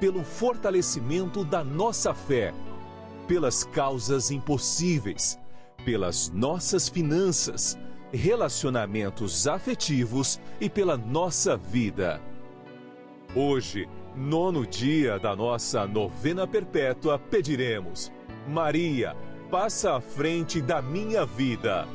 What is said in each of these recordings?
pelo fortalecimento da nossa fé pelas causas impossíveis, pelas nossas finanças, relacionamentos afetivos e pela nossa vida. Hoje, nono dia da nossa novena perpétua, pediremos: Maria, passa à frente da minha vida.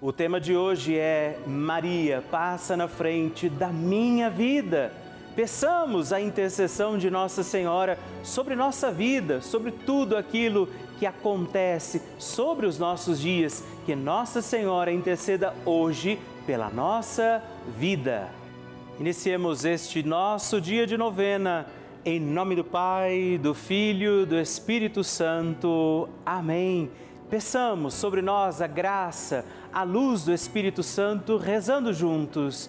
O tema de hoje é Maria, passa na frente da minha vida. Peçamos a intercessão de Nossa Senhora sobre nossa vida, sobre tudo aquilo que acontece sobre os nossos dias. Que Nossa Senhora interceda hoje pela nossa vida. Iniciemos este nosso dia de novena. Em nome do Pai, do Filho, do Espírito Santo. Amém. Peçamos sobre nós a graça, a luz do Espírito Santo, rezando juntos.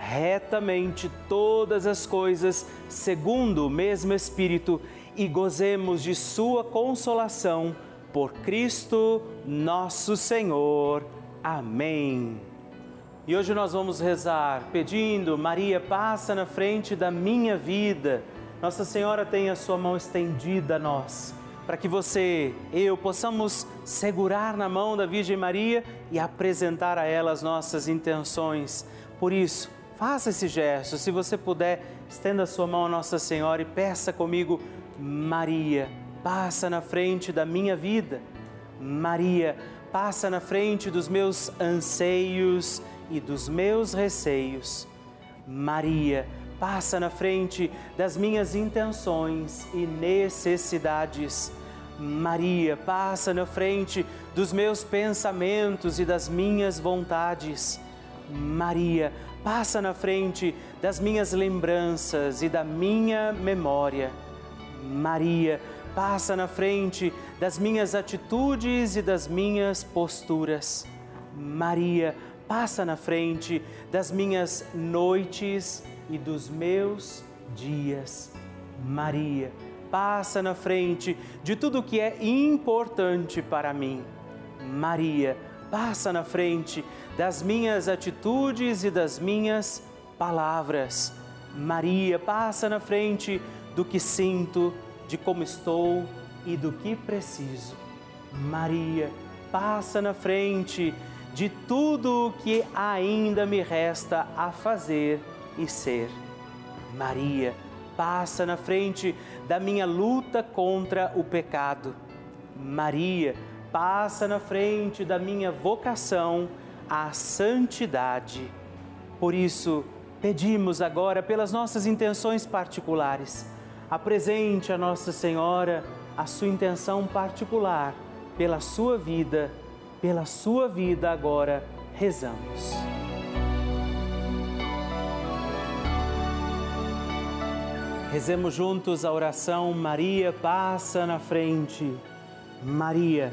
retamente todas as coisas segundo o mesmo Espírito e gozemos de Sua consolação por Cristo nosso Senhor. Amém. E hoje nós vamos rezar pedindo: Maria, passa na frente da minha vida. Nossa Senhora tem a sua mão estendida a nós, para que você, eu, possamos segurar na mão da Virgem Maria e apresentar a ela as nossas intenções. Por isso, Faça esse gesto. Se você puder, estenda a sua mão a Nossa Senhora e peça comigo, Maria, passa na frente da minha vida. Maria, passa na frente dos meus anseios e dos meus receios. Maria, passa na frente das minhas intenções e necessidades. Maria, passa na frente dos meus pensamentos e das minhas vontades. Maria, passa na frente das minhas lembranças e da minha memória. Maria, passa na frente das minhas atitudes e das minhas posturas. Maria, passa na frente das minhas noites e dos meus dias. Maria, passa na frente de tudo que é importante para mim. Maria, passa na frente das minhas atitudes e das minhas palavras. Maria, passa na frente do que sinto, de como estou e do que preciso. Maria, passa na frente de tudo o que ainda me resta a fazer e ser. Maria, passa na frente da minha luta contra o pecado. Maria, passa na frente da minha vocação à santidade. Por isso, pedimos agora pelas nossas intenções particulares. Apresente a Nossa Senhora a sua intenção particular pela sua vida, pela sua vida agora rezamos. Rezemos juntos a oração Maria passa na frente. Maria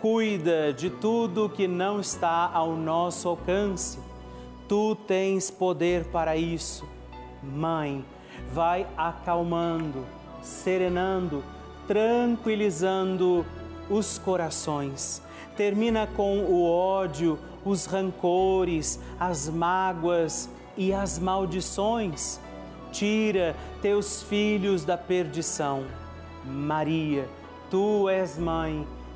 cuida de tudo que não está ao nosso alcance. Tu tens poder para isso. Mãe, vai acalmando, serenando, tranquilizando os corações. Termina com o ódio, os rancores, as mágoas e as maldições. Tira teus filhos da perdição. Maria, tu és mãe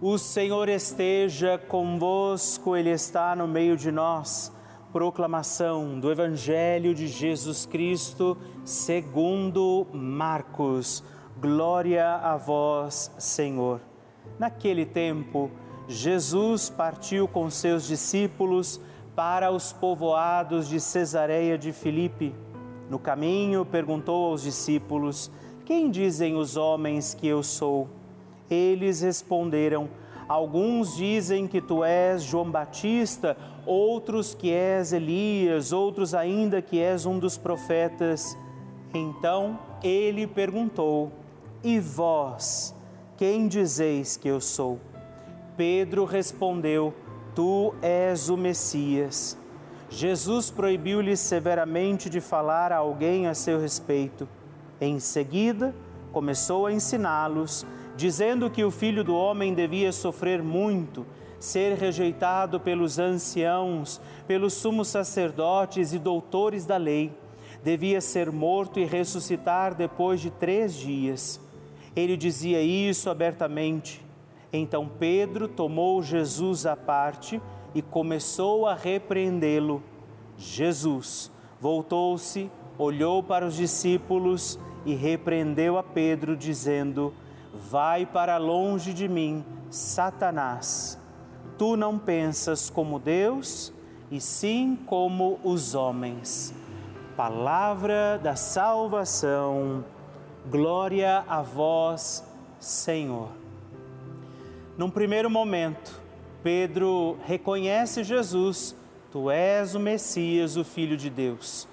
O Senhor esteja convosco, Ele está no meio de nós. Proclamação do Evangelho de Jesus Cristo, segundo Marcos. Glória a vós, Senhor. Naquele tempo, Jesus partiu com seus discípulos para os povoados de Cesareia de Filipe. No caminho, perguntou aos discípulos: Quem dizem os homens que eu sou? Eles responderam: Alguns dizem que tu és João Batista, outros que és Elias, outros ainda que és um dos profetas. Então ele perguntou: E vós, quem dizeis que eu sou? Pedro respondeu: Tu és o Messias. Jesus proibiu-lhe severamente de falar a alguém a seu respeito. Em seguida, começou a ensiná-los, dizendo que o filho do homem devia sofrer muito, ser rejeitado pelos anciãos, pelos sumos sacerdotes e doutores da lei, devia ser morto e ressuscitar depois de três dias. Ele dizia isso abertamente então Pedro tomou Jesus à parte e começou a repreendê-lo. Jesus voltou-se, olhou para os discípulos e repreendeu a Pedro, dizendo: Vai para longe de mim, Satanás. Tu não pensas como Deus, e sim como os homens. Palavra da salvação. Glória a vós, Senhor. Num primeiro momento, Pedro reconhece Jesus, tu és o Messias, o Filho de Deus.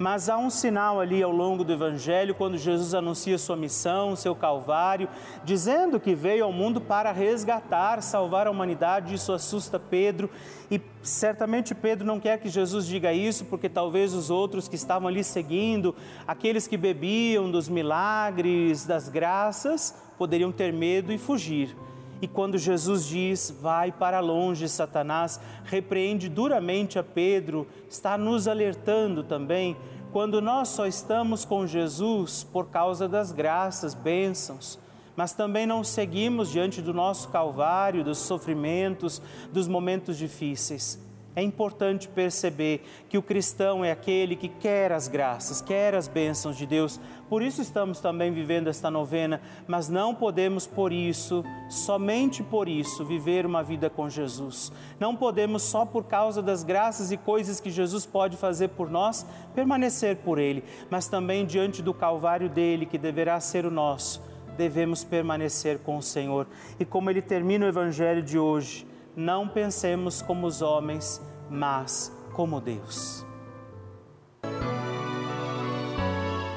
Mas há um sinal ali ao longo do Evangelho, quando Jesus anuncia sua missão, seu calvário, dizendo que veio ao mundo para resgatar, salvar a humanidade. Isso assusta Pedro e certamente Pedro não quer que Jesus diga isso, porque talvez os outros que estavam ali seguindo, aqueles que bebiam dos milagres, das graças, poderiam ter medo e fugir. E quando Jesus diz, vai para longe, Satanás, repreende duramente a Pedro, está nos alertando também, quando nós só estamos com Jesus por causa das graças, bênçãos, mas também não seguimos diante do nosso Calvário, dos sofrimentos, dos momentos difíceis. É importante perceber que o cristão é aquele que quer as graças, quer as bênçãos de Deus. Por isso estamos também vivendo esta novena, mas não podemos por isso, somente por isso, viver uma vida com Jesus. Não podemos só por causa das graças e coisas que Jesus pode fazer por nós, permanecer por ele, mas também diante do calvário dele que deverá ser o nosso. Devemos permanecer com o Senhor. E como ele termina o evangelho de hoje, não pensemos como os homens, mas como Deus.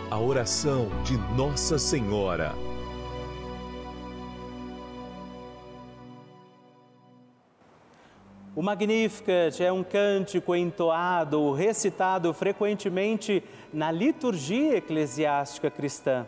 A oração de Nossa Senhora. O Magnificat é um cântico entoado, recitado frequentemente na liturgia eclesiástica cristã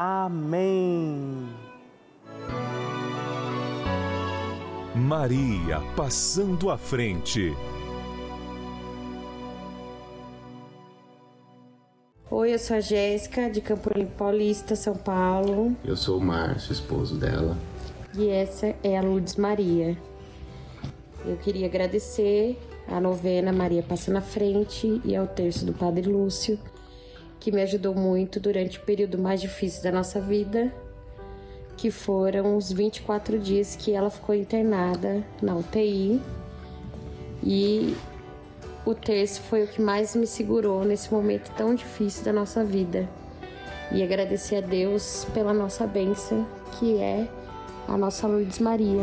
Amém. Maria passando à frente. Oi, eu sou a Jéssica, de Campo Limpo Paulista, São Paulo. Eu sou o Márcio, esposo dela. E essa é a Lourdes Maria. Eu queria agradecer a novena Maria Passa na Frente e ao terço do Padre Lúcio, que me ajudou muito durante o período mais difícil da nossa vida, que foram os 24 dias que ela ficou internada na UTI. E o terço foi o que mais me segurou nesse momento tão difícil da nossa vida. E agradecer a Deus pela nossa bênção, que é a nossa Lourdes Maria.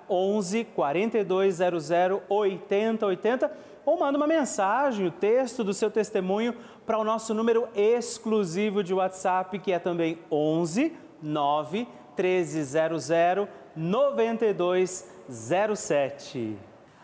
11 4200 8080 ou manda uma mensagem, o texto do seu testemunho para o nosso número exclusivo de WhatsApp, que é também 11 9 1300 9207.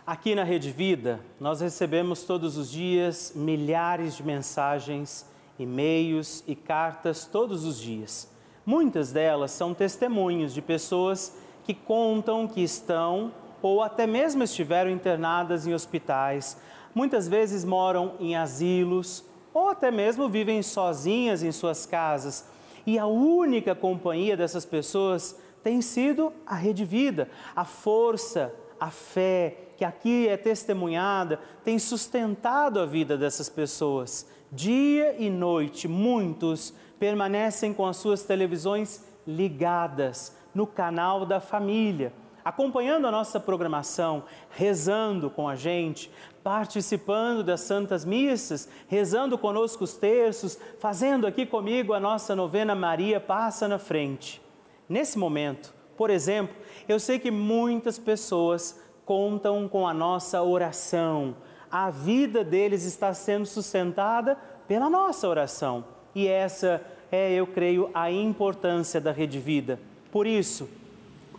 Aqui na Rede Vida, nós recebemos todos os dias milhares de mensagens, e-mails e cartas todos os dias. Muitas delas são testemunhos de pessoas que contam que estão ou até mesmo estiveram internadas em hospitais, muitas vezes moram em asilos ou até mesmo vivem sozinhas em suas casas. E a única companhia dessas pessoas tem sido a Rede Vida, a força, a fé que aqui é testemunhada tem sustentado a vida dessas pessoas. Dia e noite, muitos permanecem com as suas televisões ligadas no canal da família, acompanhando a nossa programação, rezando com a gente, participando das santas missas, rezando conosco os terços, fazendo aqui comigo a nossa novena Maria Passa na Frente. Nesse momento, por exemplo, eu sei que muitas pessoas contam com a nossa oração. A vida deles está sendo sustentada pela nossa oração. E essa é, eu creio, a importância da Rede Vida. Por isso,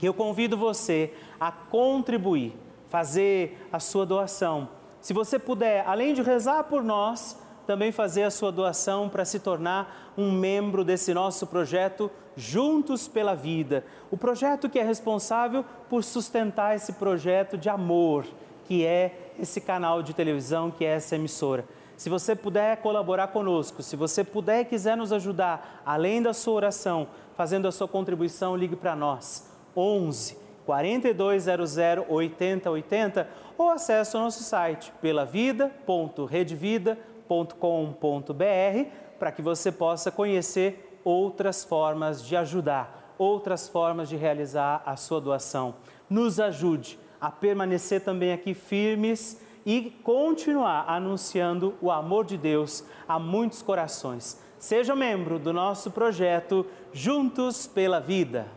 eu convido você a contribuir, fazer a sua doação. Se você puder, além de rezar por nós, também fazer a sua doação para se tornar um membro desse nosso projeto Juntos pela Vida. O projeto que é responsável por sustentar esse projeto de amor, que é esse canal de televisão, que é essa emissora. Se você puder colaborar conosco, se você puder e quiser nos ajudar, além da sua oração, fazendo a sua contribuição, ligue para nós. 11 4200 8080 ou acesse o nosso site pelavida.redvida.com com.br para que você possa conhecer outras formas de ajudar, outras formas de realizar a sua doação. Nos ajude a permanecer também aqui firmes e continuar anunciando o amor de Deus a muitos corações. Seja membro do nosso projeto Juntos pela Vida.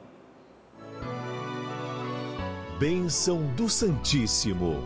Bênção do Santíssimo.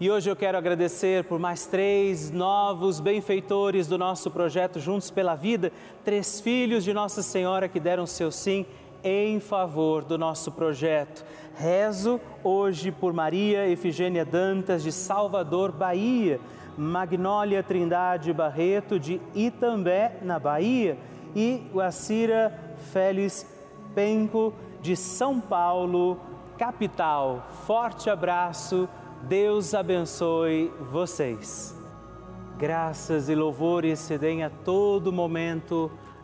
E hoje eu quero agradecer por mais três novos benfeitores do nosso projeto Juntos pela Vida, três filhos de Nossa Senhora que deram seu sim em favor do nosso projeto. Rezo hoje por Maria Efigênia Dantas, de Salvador, Bahia, Magnólia Trindade Barreto, de Itambé, na Bahia, e Guacira Félix Penco, de São Paulo, capital. Forte abraço Deus abençoe vocês. Graças e louvores se deem a todo momento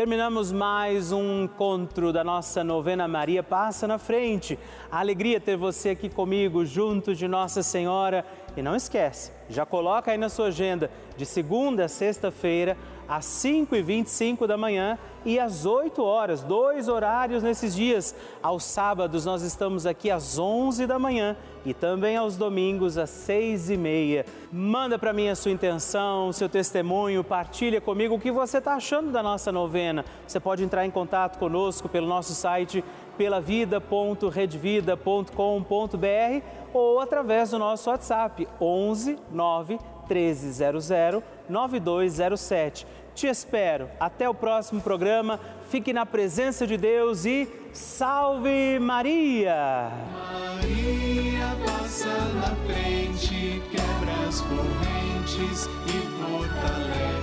Terminamos mais um encontro da nossa novena Maria Passa na Frente. A alegria ter você aqui comigo, junto de Nossa Senhora. E não esquece, já coloca aí na sua agenda, de segunda a sexta-feira, às 5h25 da manhã e às 8 horas, dois horários nesses dias. Aos sábados nós estamos aqui às 11 da manhã e também aos domingos às 6 e meia. Manda para mim a sua intenção, seu testemunho, partilha comigo o que você está achando da nossa novena. Você pode entrar em contato conosco pelo nosso site pelavida.redvida.com.br ou através do nosso WhatsApp 11 9 1300 9207. Te espero. Até o próximo programa. Fique na presença de Deus e salve Maria! Maria passa na frente, quebra as correntes e fortalece